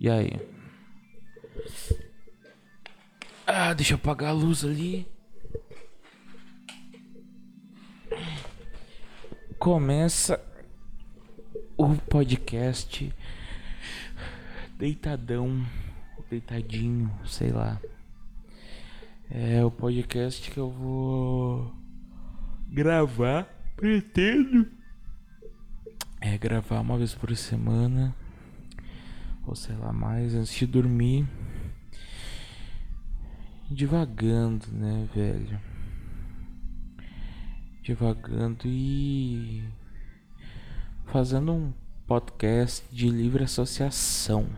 E aí? Ah, deixa eu apagar a luz ali. Começa o podcast deitadão, deitadinho, sei lá. É o podcast que eu vou gravar, pretendo. É gravar uma vez por semana lá mais, antes de dormir. Devagando, né, velho? Devagando e fazendo um podcast de livre associação.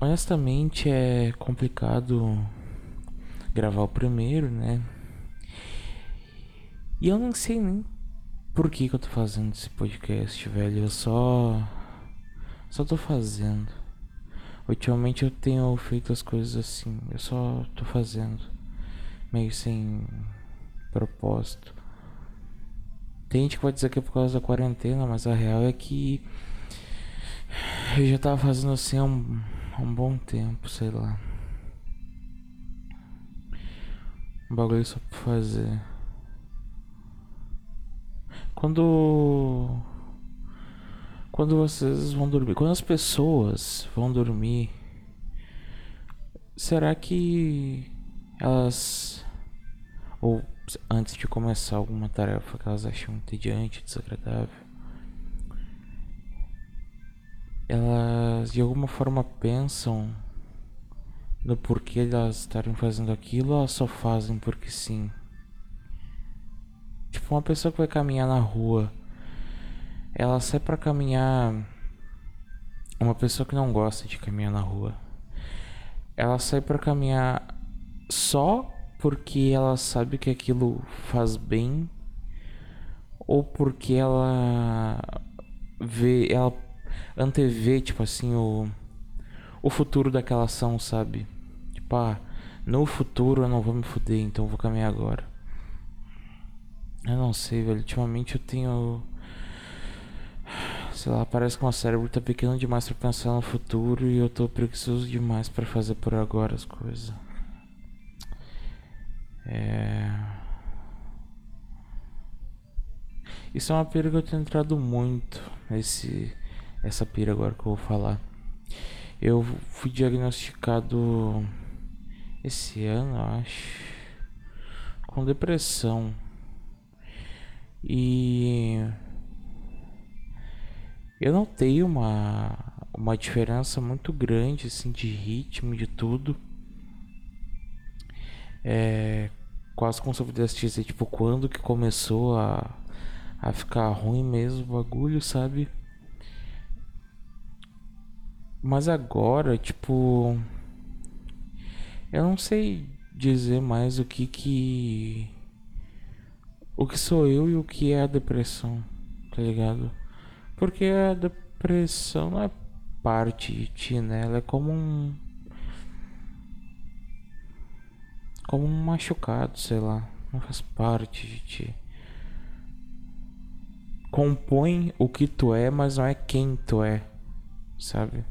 Honestamente é complicado gravar o primeiro, né? E eu não sei nem por que, que eu tô fazendo esse podcast, velho? Eu só. Só tô fazendo. Ultimamente eu tenho feito as coisas assim. Eu só tô fazendo. Meio sem propósito. Tem gente que vai dizer que é por causa da quarentena, mas a real é que. Eu já tava fazendo assim há um, há um bom tempo, sei lá. Um bagulho só pra fazer. Quando quando vocês vão dormir, quando as pessoas vão dormir, será que elas ou antes de começar alguma tarefa que elas acham entediante, desagradável, elas de alguma forma pensam no porquê elas estarem fazendo aquilo ou elas só fazem porque sim? Tipo, uma pessoa que vai caminhar na rua, ela sai para caminhar. Uma pessoa que não gosta de caminhar na rua, ela sai para caminhar só porque ela sabe que aquilo faz bem ou porque ela vê, ela antevê, tipo assim, o, o futuro daquela ação, sabe? Tipo, ah, no futuro eu não vou me fuder, então vou caminhar agora. Eu não sei, velho. Ultimamente eu tenho. Sei lá, parece que meu cérebro tá pequeno demais para pensar no futuro e eu tô preguiçoso demais para fazer por agora as coisas. É. Isso é uma pira que eu tenho entrado muito. Esse, essa pira agora que eu vou falar. Eu fui diagnosticado esse ano, acho, com depressão. E eu notei uma, uma diferença muito grande assim, de ritmo, de tudo. É, quase como se eu pudesse dizer, tipo, quando que começou a, a ficar ruim mesmo o bagulho, sabe? Mas agora, tipo. Eu não sei dizer mais o que que o que sou eu e o que é a depressão, tá ligado? Porque a depressão não é parte de ti, né? Ela é como um. Como um machucado, sei lá. Não faz parte de ti. Compõe o que tu é, mas não é quem tu é, sabe?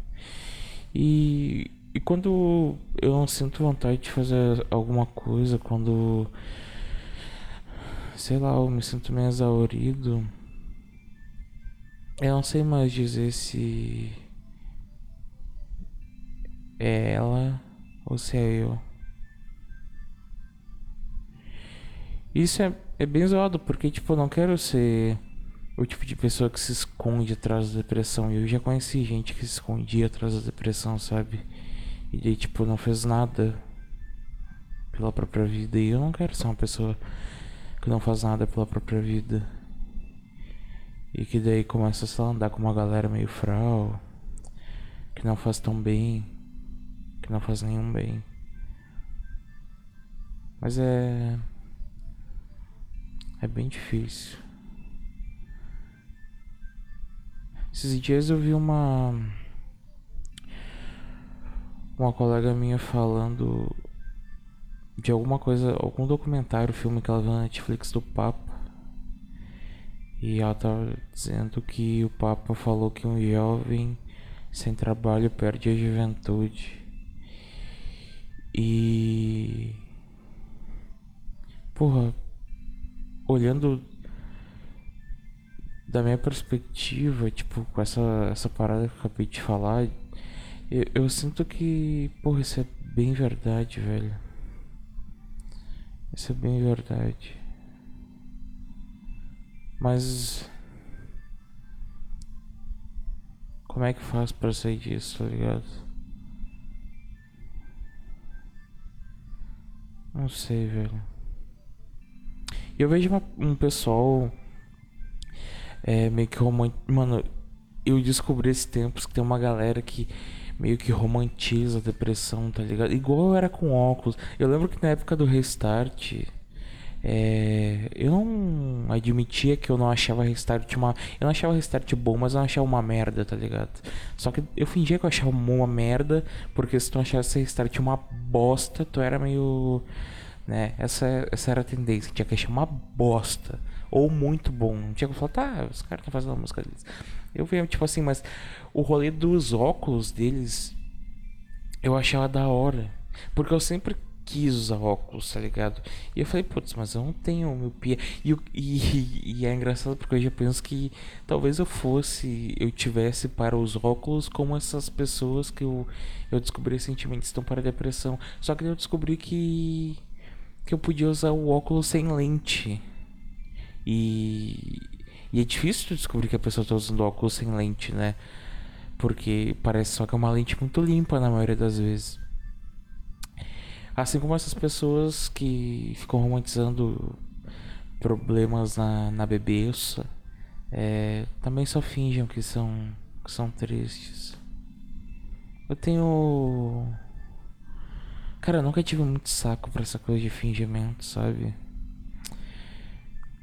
E, e quando eu não sinto vontade de fazer alguma coisa, quando sei lá, eu me sinto meio exaurido. Eu não sei mais dizer se é ela ou se é eu. Isso é, é bem zoado, porque tipo, eu não quero ser o tipo de pessoa que se esconde atrás da depressão. Eu já conheci gente que se escondia atrás da depressão, sabe? E daí, tipo, não fez nada pela própria vida. E eu não quero ser uma pessoa que não faz nada pela própria vida. E que daí começa a andar com uma galera meio fral, que não faz tão bem, que não faz nenhum bem. Mas é. É bem difícil. Esses dias eu vi uma. Uma colega minha falando de alguma coisa, algum documentário, filme que ela viu na Netflix do Papa. E ela tava dizendo que o Papa falou que um jovem sem trabalho perde a juventude. E. Porra, olhando da minha perspectiva, tipo, com essa, essa parada que eu acabei de falar, eu, eu sinto que, porra, isso é bem verdade, velho. Isso é bem verdade. Mas. Como é que faz pra sair disso, tá ligado? Não sei, velho. Eu vejo uma, um pessoal. É, meio que romântico. Mano, eu descobri esses tempos que tem uma galera que meio que romantiza a depressão, tá ligado? Igual eu era com óculos. Eu lembro que na época do restart. É, eu não admitia que eu não achava Restart uma. Eu não achava Restart bom, mas eu não achava uma merda, tá ligado? Só que eu fingia que eu achava uma merda, porque se tu achasse Restart uma bosta, tu era meio. Né? Essa, essa era a tendência, tinha que achar uma bosta. Ou muito bom. Não tinha que falar, tá, os caras estão fazendo a música deles. Eu vi, tipo assim, mas o rolê dos óculos deles eu achava da hora. Porque eu sempre quis usar óculos, tá ligado? E eu falei, putz, mas eu não tenho miopia. E, e, e é engraçado porque eu já penso que talvez eu fosse, eu tivesse para os óculos como essas pessoas que eu, eu descobri recentemente estão para depressão. Só que eu descobri que, que eu podia usar o óculos sem lente. E, e é difícil descobrir que a pessoa está usando óculos sem lente, né? Porque parece só que é uma lente muito limpa na maioria das vezes. Assim como essas pessoas que ficam romantizando problemas na, na bebeça, é, também só fingem que são, que são tristes. Eu tenho. Cara, eu nunca tive muito saco pra essa coisa de fingimento, sabe?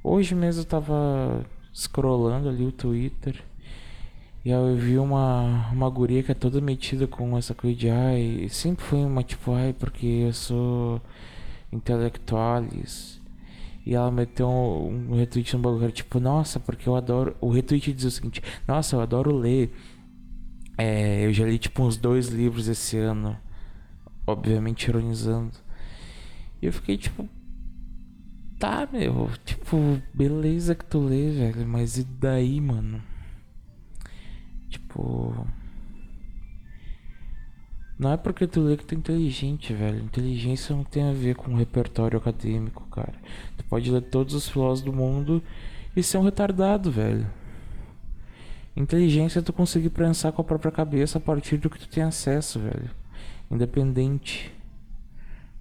Hoje mesmo eu tava scrollando ali o Twitter. E aí eu vi uma, uma guria que é toda metida com essa coisa de ai, sempre foi uma tipo, ai, porque eu sou intelectualis. E ela meteu um, um retweet no bagulho, tipo, nossa, porque eu adoro. O retweet diz o seguinte, nossa, eu adoro ler. É, eu já li tipo uns dois livros esse ano. Obviamente ironizando. E eu fiquei tipo. Tá, meu, tipo, beleza que tu lê, velho, mas e daí, mano? Tipo. Não é porque tu lê que tu é inteligente, velho. Inteligência não tem a ver com repertório acadêmico, cara. Tu pode ler todos os filósofos do mundo e ser um retardado, velho. Inteligência é tu conseguir pensar com a própria cabeça a partir do que tu tem acesso, velho. Independente.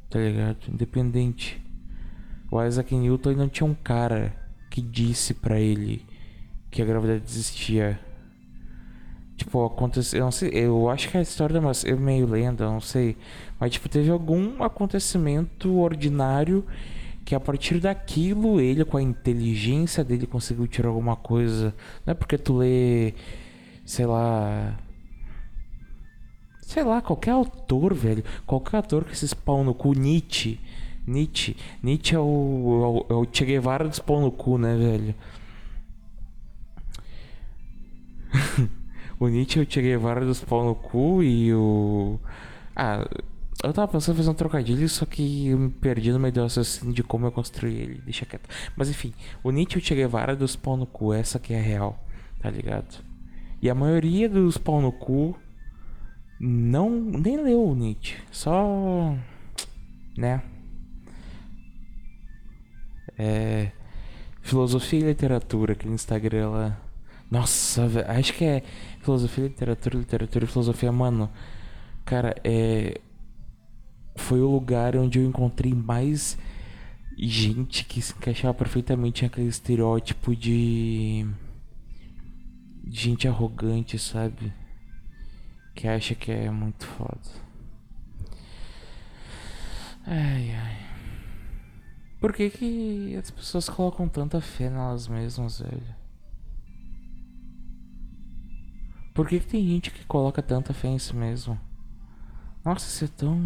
Tá ligado? Independente. O Isaac Newton não tinha um cara que disse para ele que a gravidade existia Tipo, aconteceu. Eu não sei. Eu acho que a história é meio lenda, não sei. Mas, tipo, teve algum acontecimento ordinário que a partir daquilo ele, com a inteligência dele, conseguiu tirar alguma coisa. Não é porque tu lê. Sei lá. Sei lá, qualquer autor, velho. Qualquer autor que se spawn no cu, Nietzsche. Nietzsche. Nietzsche é o, é o Che Guevara do spawn no cu, né, velho? O Nietzsche eu tirei vários dos pau no cu e o. Ah, eu tava pensando em fazer um trocadilho, só que eu me perdi no meio do assassino de como eu construí ele. Deixa quieto. Mas enfim, o Nietzsche eu tirei vários dos pau no cu, essa que é a real, tá ligado? E a maioria dos pau no cu não nem leu o Nietzsche, só né? É filosofia e literatura, aquele Instagram lá. Nossa, acho que é filosofia, literatura, literatura e filosofia, mano. Cara, é. Foi o lugar onde eu encontrei mais gente que se encaixava perfeitamente naquele estereótipo de gente arrogante, sabe? Que acha que é muito foda. Ai, ai. Por que, que as pessoas colocam tanta fé nelas mesmas, velho? Por que, que tem gente que coloca tanta fé em si mesmo? Nossa, você é tão.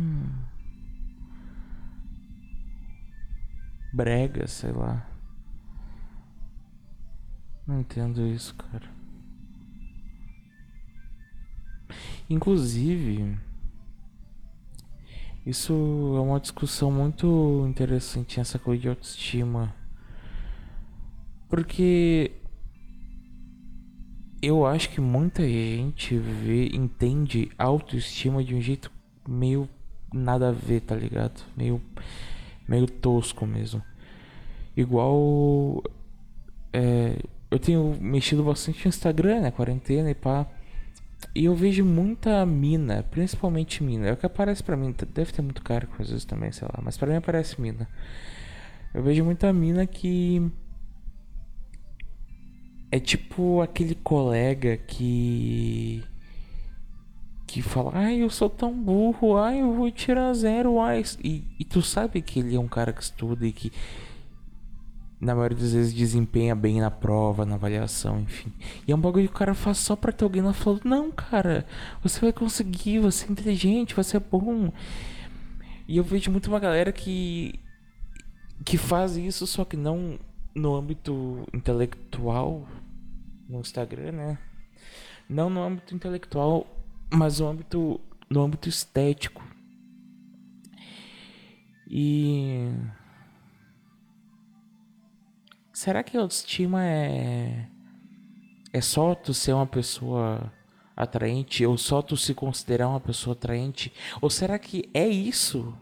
brega, sei lá. Não entendo isso, cara. Inclusive, isso é uma discussão muito interessante, essa coisa de autoestima. Porque eu acho que muita gente vê, entende autoestima de um jeito meio nada a ver, tá ligado? Meio, meio tosco mesmo. Igual. É, eu tenho mexido bastante no Instagram, né? Quarentena e pá. E eu vejo muita mina, principalmente mina. É o que aparece pra mim. Deve ter muito cara com vezes também, sei lá. Mas pra mim aparece mina. Eu vejo muita mina que. É tipo aquele colega que. Que fala, ai, eu sou tão burro, ai, eu vou tirar zero, ai. E, e tu sabe que ele é um cara que estuda e que na maioria das vezes desempenha bem na prova, na avaliação, enfim. E é um bagulho que o cara faz só pra ter alguém lá falando, não, cara, você vai conseguir, você é inteligente, você é bom. E eu vejo muito uma galera que que faz isso, só que não no âmbito intelectual no Instagram, né? Não no âmbito intelectual, mas no âmbito no âmbito estético. E Será que autoestima é. É só tu ser uma pessoa atraente? Ou só tu se considerar uma pessoa atraente? Ou será que é isso?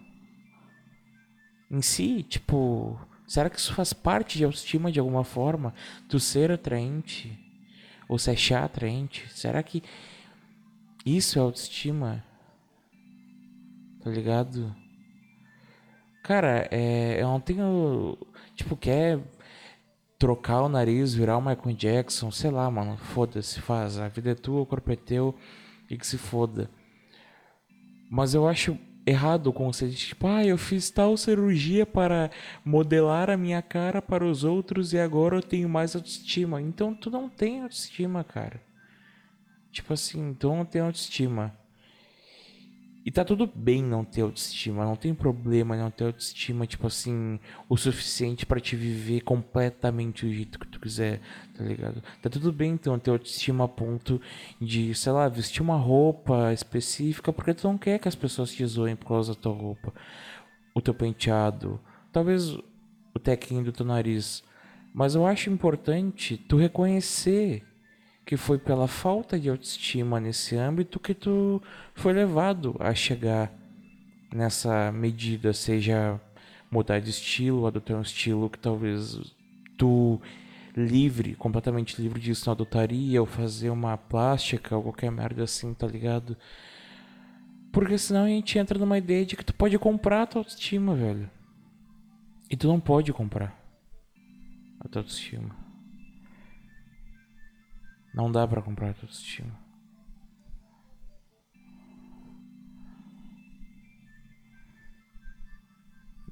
Em si? Tipo. Será que isso faz parte de autoestima de alguma forma? Tu ser atraente? Ou se achar atraente? Será que isso é autoestima? Tá ligado? Cara, é, eu não tenho. Tipo, quer trocar o nariz, virar o Michael Jackson, sei lá, mano, foda-se, faz. A vida é tua, o corpo é teu e que se foda. Mas eu acho errado o conceito de tipo, ah, eu fiz tal cirurgia para modelar a minha cara para os outros e agora eu tenho mais autoestima. Então tu não tem autoestima, cara. Tipo assim, tu não tem autoestima. E tá tudo bem não ter autoestima, não tem problema não ter autoestima, tipo assim, o suficiente para te viver completamente do jeito que tu quiser, tá ligado? Tá tudo bem então ter autoestima a ponto de, sei lá, vestir uma roupa específica porque tu não quer que as pessoas te zoem por causa da tua roupa, o teu penteado, talvez o tequinho do teu nariz. Mas eu acho importante tu reconhecer que foi pela falta de autoestima nesse âmbito que tu foi levado a chegar nessa medida, seja mudar de estilo, adotar um estilo que talvez tu livre, completamente livre disso não adotaria, ou fazer uma plástica ou qualquer merda assim, tá ligado? Porque senão a gente entra numa ideia de que tu pode comprar a tua autoestima, velho. E tu não pode comprar a tua autoestima. Não dá para comprar autoestima.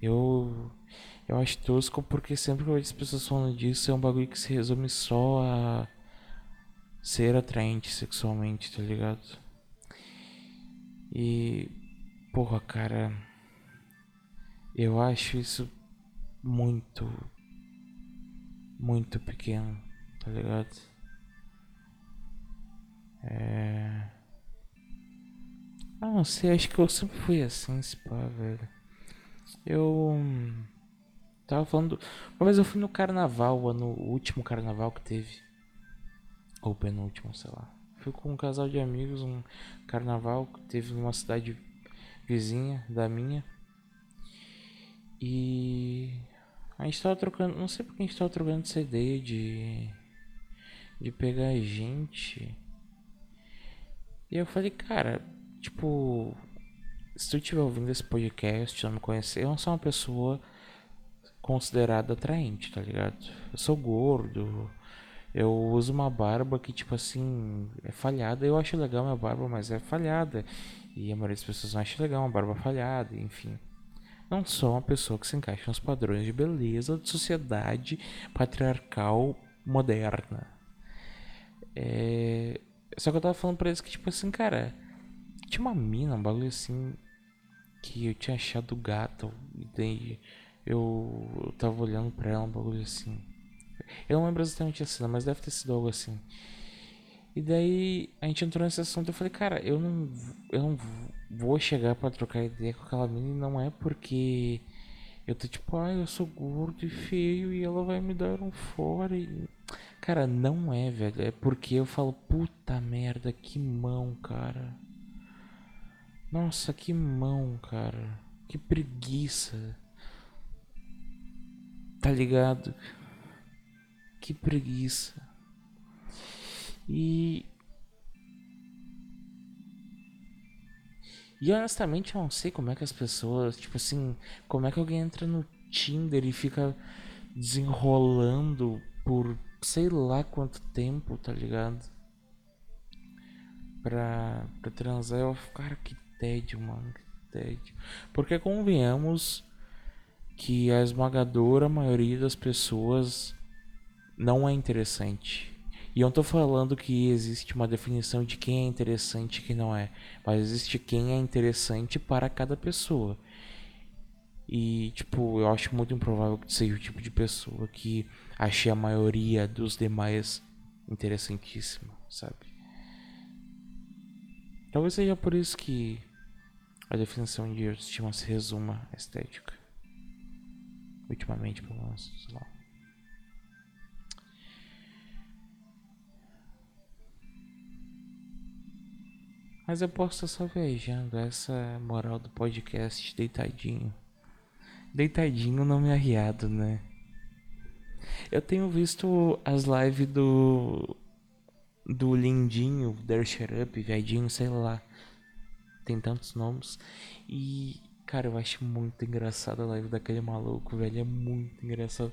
Eu eu acho tosco porque sempre que eu vejo as pessoas falando disso é um bagulho que se resume só a ser atraente sexualmente, tá ligado? E porra, cara, eu acho isso muito muito pequeno, tá ligado? É... Ah, não sei, acho que eu sempre fui assim, se pá, velho. Eu. Hum, tava falando. Uma vez eu fui no carnaval, no último carnaval que teve. Ou penúltimo, sei lá. Fui com um casal de amigos, um carnaval que teve numa cidade vizinha da minha. E. A gente tava trocando. Não sei porque a gente tava trocando ideia de. De pegar gente e eu falei, cara, tipo, se tu estiver ouvindo esse podcast, não me conhecer, eu não sou uma pessoa considerada atraente, tá ligado? Eu sou gordo, eu uso uma barba que, tipo assim, é falhada. Eu acho legal minha barba, mas é falhada. E a maioria das pessoas não acha legal uma barba falhada, enfim. Não sou uma pessoa que se encaixa nos padrões de beleza da sociedade patriarcal moderna. É, só que eu tava falando pra eles que, tipo assim, cara, tinha uma mina, um bagulho assim, que eu tinha achado gata, e daí eu, eu tava olhando pra ela, um bagulho assim. Eu não lembro exatamente a cena, mas deve ter sido algo assim. E daí a gente entrou nesse assunto e eu falei, cara, eu não, eu não vou chegar para trocar ideia com aquela menina, não é porque eu tô tipo, ah, eu sou gordo e feio e ela vai me dar um fora. E... Cara, não é, velho. É porque eu falo, puta merda, que mão, cara. Nossa, que mão, cara. Que preguiça. Tá ligado? Que preguiça. E. E honestamente eu não sei como é que as pessoas, tipo assim, como é que alguém entra no Tinder e fica desenrolando por sei lá quanto tempo, tá ligado? Pra, pra transar, eu cara, que tédio, mano, que tédio. Porque convenhamos que a esmagadora maioria das pessoas não é interessante. E eu não tô falando que existe uma definição de quem é interessante e quem não é, mas existe quem é interessante para cada pessoa. E, tipo, eu acho muito improvável que seja o tipo de pessoa que achei a maioria dos demais interessantíssima, sabe? Talvez seja por isso que a definição de autoestima se resuma à estética. Ultimamente, pelo menos, sei lá. Mas eu posso estar só viajando. Essa é moral do podcast deitadinho. Deitadinho não me arriado, né? Eu tenho visto as lives do. Do Lindinho, Dare Shut Up, Viadinho, sei lá. Tem tantos nomes. E, cara, eu acho muito engraçado a live daquele maluco, velho. É muito engraçado.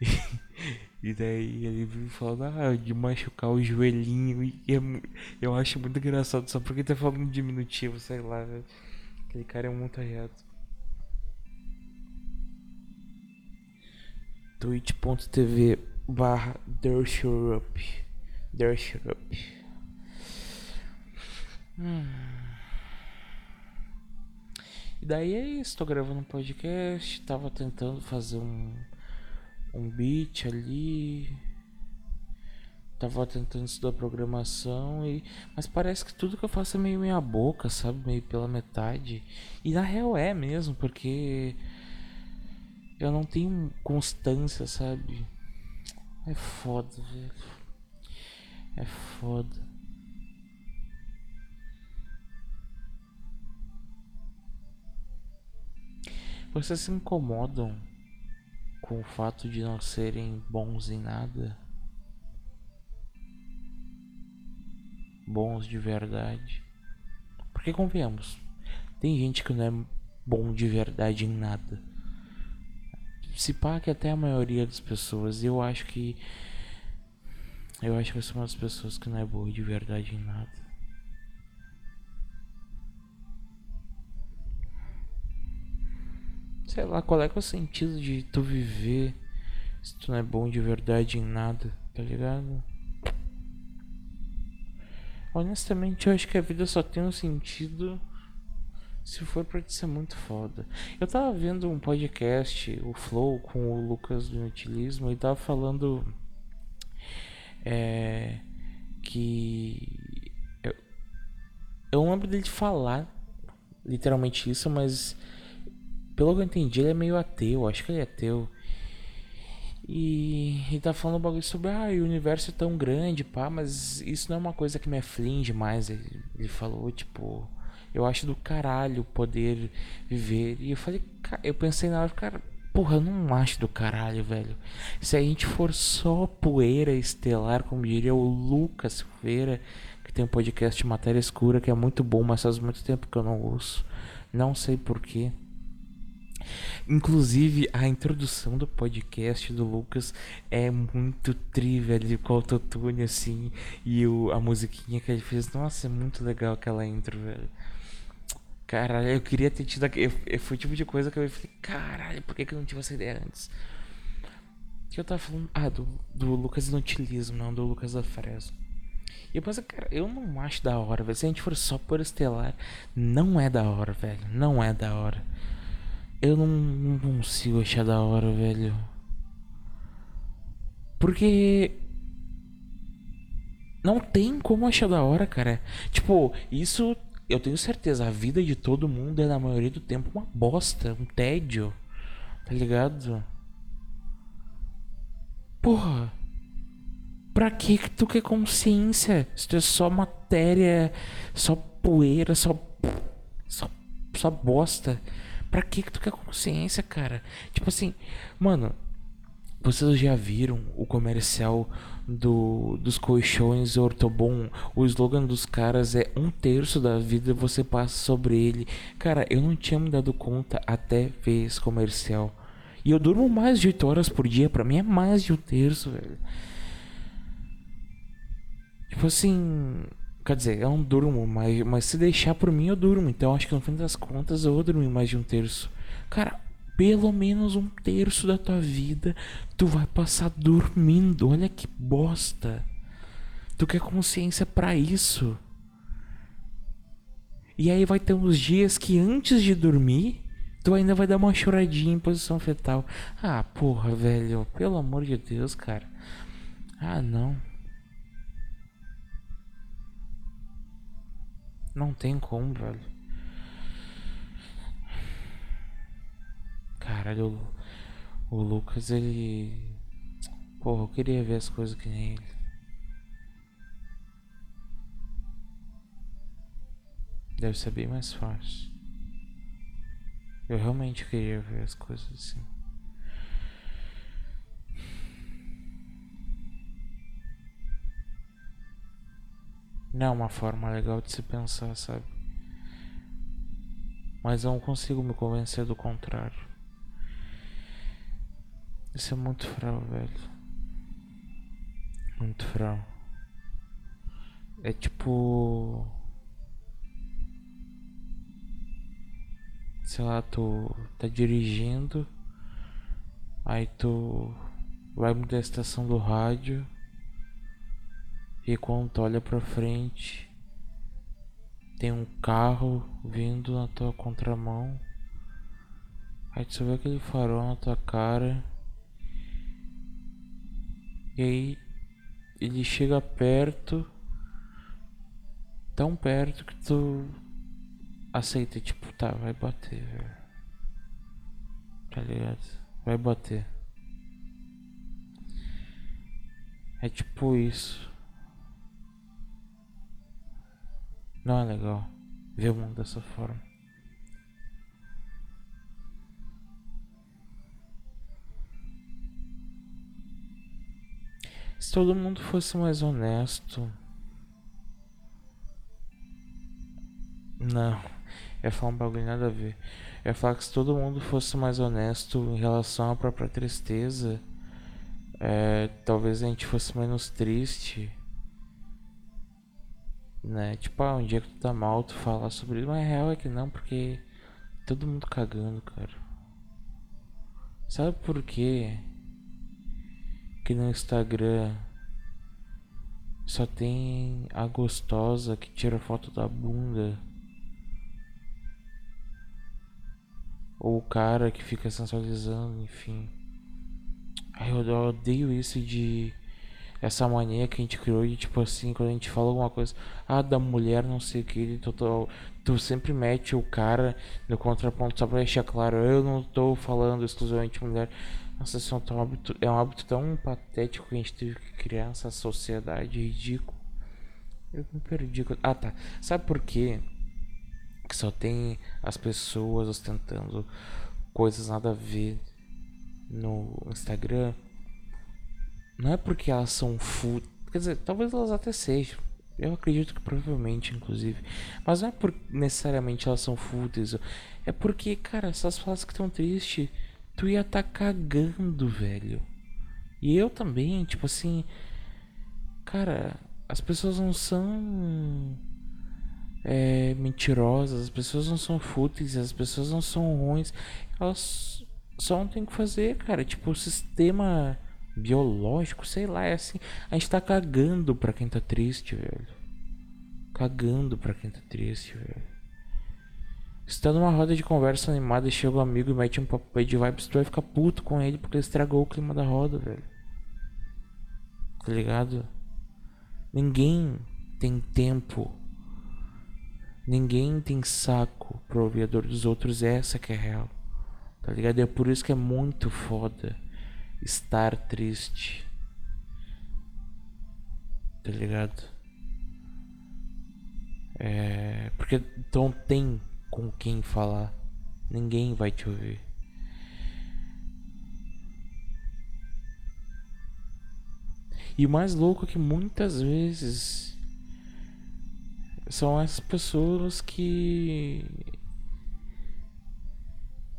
E daí ele vive falando ah, de machucar o joelhinho. E é, eu acho muito engraçado só porque tá falando diminutivo, sei lá, velho. Aquele cara é muito arriado. twitch.tv barra Dershurup Dershurup hum. E daí é isso, tô gravando um podcast, tava tentando fazer um um beat ali. Tava tentando estudar programação e. Mas parece que tudo que eu faço é meio meia boca, sabe? Meio pela metade. E na real é mesmo, porque eu não tenho constância, sabe? É foda, velho. É foda. Vocês se incomodam com o fato de não serem bons em nada, bons de verdade. Porque convenhamos, tem gente que não é bom de verdade em nada. Se pá que até a maioria das pessoas, eu acho que eu acho que eu sou uma das pessoas que não é boa de verdade em nada. Sei lá, qual é, que é o sentido de tu viver se tu não é bom de verdade em nada, tá ligado? Honestamente, eu acho que a vida só tem um sentido se for pra te ser muito foda. Eu tava vendo um podcast, o Flow, com o Lucas do Inutilismo, e tava falando é, que. Eu, eu não lembro dele falar literalmente isso, mas pelo que eu entendi, ele é meio ateu, acho que ele é ateu. E ele tá falando um bagulho sobre, ah, o universo é tão grande, pá, mas isso não é uma coisa que me aflige mais. Ele, ele falou, tipo, eu acho do caralho poder viver. E eu falei, eu pensei na hora, cara, porra, eu não acho do caralho, velho. Se a gente for só poeira estelar, como diria o Lucas Silveira, que tem um podcast Matéria Escura, que é muito bom, mas faz muito tempo que eu não ouço. Não sei porquê. Inclusive, a introdução do podcast do Lucas é muito trivia ali com autotune, assim. E o, a musiquinha que ele fez. Nossa, é muito legal aquela intro, velho. Caralho, eu queria ter tido. Foi o tipo de coisa que eu falei, caralho, por que, que eu não tive essa ideia antes? Que eu tava falando. Ah, do, do Lucas Inutilismo, não do Lucas da Fresno. E eu pensei, cara, eu não acho da hora, velho. Se a gente for só por estelar, não é da hora, velho. Não é da hora. Eu não, não consigo achar da hora, velho. Porque. Não tem como achar da hora, cara. Tipo, isso eu tenho certeza. A vida de todo mundo é, na maioria do tempo, uma bosta, um tédio. Tá ligado? Porra. Pra que que tu quer consciência? Se tu é só matéria, só poeira, só. só, só bosta. Pra que que tu quer consciência, cara? Tipo assim, mano, vocês já viram o comercial do, dos colchões Ortobon? O slogan dos caras é um terço da vida você passa sobre ele. Cara, eu não tinha me dado conta até ver esse comercial. E eu durmo mais de 8 horas por dia, pra mim é mais de um terço, velho. Tipo assim. Quer dizer, eu não durmo, mas, mas se deixar por mim eu durmo. Então acho que no fim das contas eu vou dormir mais de um terço. Cara, pelo menos um terço da tua vida tu vai passar dormindo. Olha que bosta. Tu quer consciência para isso? E aí vai ter uns dias que antes de dormir, tu ainda vai dar uma choradinha em posição fetal. Ah, porra, velho, pelo amor de Deus, cara. Ah, não. Não tem como, velho. Caralho, o, o Lucas, ele. Porra, eu queria ver as coisas que nem ele. Deve ser bem mais fácil. Eu realmente queria ver as coisas assim. Não é uma forma legal de se pensar, sabe? Mas eu não consigo me convencer do contrário. Isso é muito fral, velho. Muito fral. É tipo. Sei lá, tu tá dirigindo. Aí tu vai mudar a estação do rádio. E quando tu olha pra frente, tem um carro vindo na tua contramão. Aí tu só vê aquele farol na tua cara. E aí ele chega perto, tão perto que tu aceita, tipo, tá, vai bater, velho. Tá ligado? Vai bater. É tipo isso. Não é legal ver o mundo dessa forma. Se todo mundo fosse mais honesto. Não, eu ia falar um bagulho nada a ver. Eu ia falar que se todo mundo fosse mais honesto em relação à própria tristeza, é, talvez a gente fosse menos triste né? Tipo, ah, um dia que tu tá mal, tu fala sobre isso, mas a real é que não, porque todo mundo cagando, cara. Sabe por quê? Que no Instagram só tem a gostosa que tira foto da bunda. Ou o cara que fica sensualizando, enfim. Eu odeio isso de essa mania que a gente criou de tipo assim, quando a gente fala alguma coisa, ah, da mulher não sei o que, tu, tu sempre mete o cara no contraponto só pra deixar claro, eu não tô falando exclusivamente mulher. Nossa, isso é um hábito, é um hábito tão patético que a gente teve que criar essa sociedade ridícula. Eu me perdi. Ah tá. Sabe por quê? Que só tem as pessoas ostentando coisas nada a ver no Instagram não é porque elas são fúteis. Quer dizer, talvez elas até sejam. Eu acredito que provavelmente, inclusive. Mas não é por necessariamente elas são fúteis. É porque, cara, essas falas que estão tristes, tu ia tá cagando, velho. E eu também, tipo assim. Cara, as pessoas não são. É, mentirosas, as pessoas não são fúteis, as pessoas não são ruins. Elas só não tem o que fazer, cara. Tipo, o sistema biológico, sei lá, é assim. A gente tá cagando pra quem tá triste, velho. Cagando pra quem tá triste, velho. Tá numa roda de conversa animada chega um amigo e mete um papo de vibes, tu vai ficar puto com ele porque ele estragou o clima da roda, velho. Tá ligado? Ninguém tem tempo. Ninguém tem saco a dor dos outros. Essa que é real. Tá ligado? é por isso que é muito foda estar triste. Tá ligado? É. Porque não tem com quem falar. Ninguém vai te ouvir. E o mais louco é que muitas vezes são essas pessoas que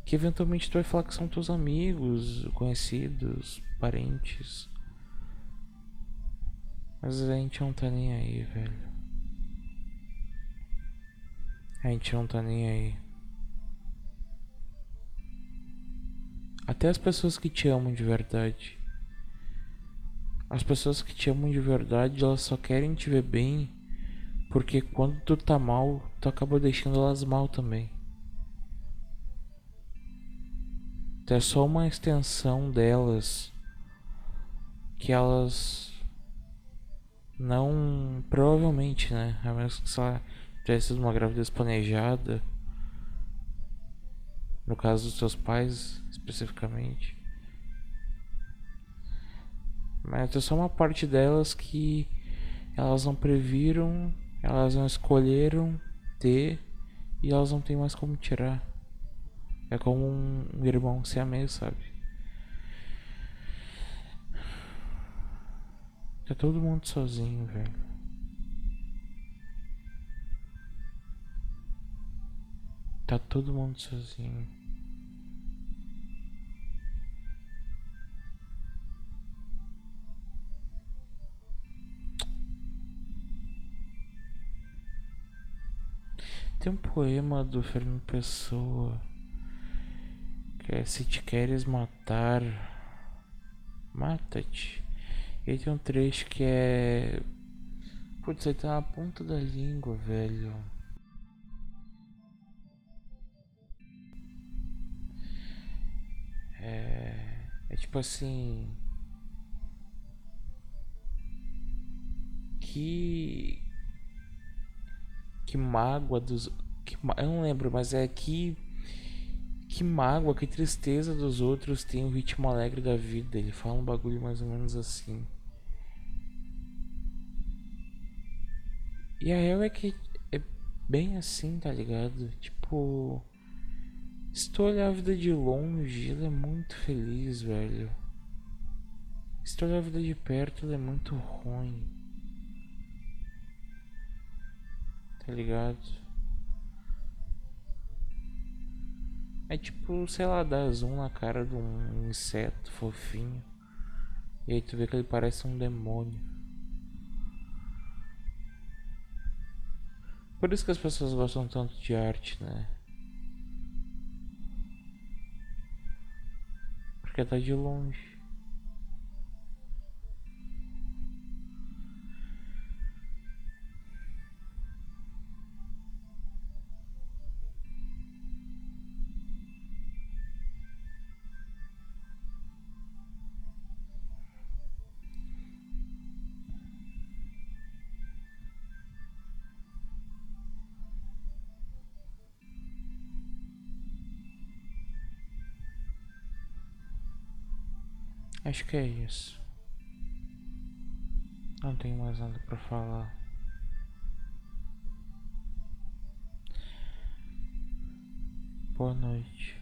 que eventualmente tu vai falar que são teus amigos, conhecidos, parentes. Mas a gente não tá nem aí, velho. A gente não tá nem aí. Até as pessoas que te amam de verdade. As pessoas que te amam de verdade, elas só querem te ver bem. Porque quando tu tá mal, tu acaba deixando elas mal também. Tu é só uma extensão delas que elas não provavelmente, né? A menos que ela tivesse uma gravidez planejada. No caso dos seus pais, especificamente. Mas é só uma parte delas que elas não previram, elas não escolheram ter e elas não têm mais como tirar. É como um irmão se amei, sabe? Tá todo mundo sozinho, velho. Tá todo mundo sozinho. Tem um poema do Fernando Pessoa que é Se te queres matar, mata-te. E tem um trecho que é. Putz, aí tá na ponta da língua, velho. É. É tipo assim. Que. Que mágoa dos. Que, eu não lembro, mas é que. Que mágoa, que tristeza dos outros tem o ritmo alegre da vida. Ele fala um bagulho mais ou menos assim. E a real é que é bem assim, tá ligado? Tipo. Se tu olhar a vida de longe, ela é muito feliz, velho. Se tu olhar a vida de perto, ela é muito ruim. Tá ligado? É tipo, sei lá, dar zoom na cara de um inseto fofinho. E aí tu vê que ele parece um demônio. Por isso que as pessoas gostam tanto de arte, né? Porque tá de longe. Acho que é isso. Não tenho mais nada para falar. Boa noite.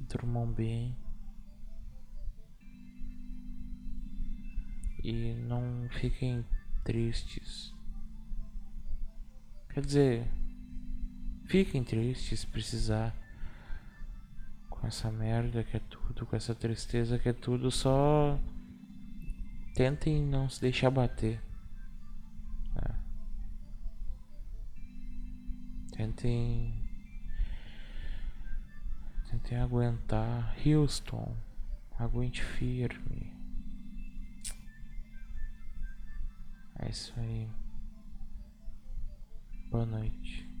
Durmam bem. E não fiquem tristes. Quer dizer, fiquem tristes se precisar com essa merda que é tudo, com essa tristeza que é tudo, só tentem não se deixar bater. É. Tentem. Tentem aguentar. Houston, aguente firme. É isso aí. Boa noite.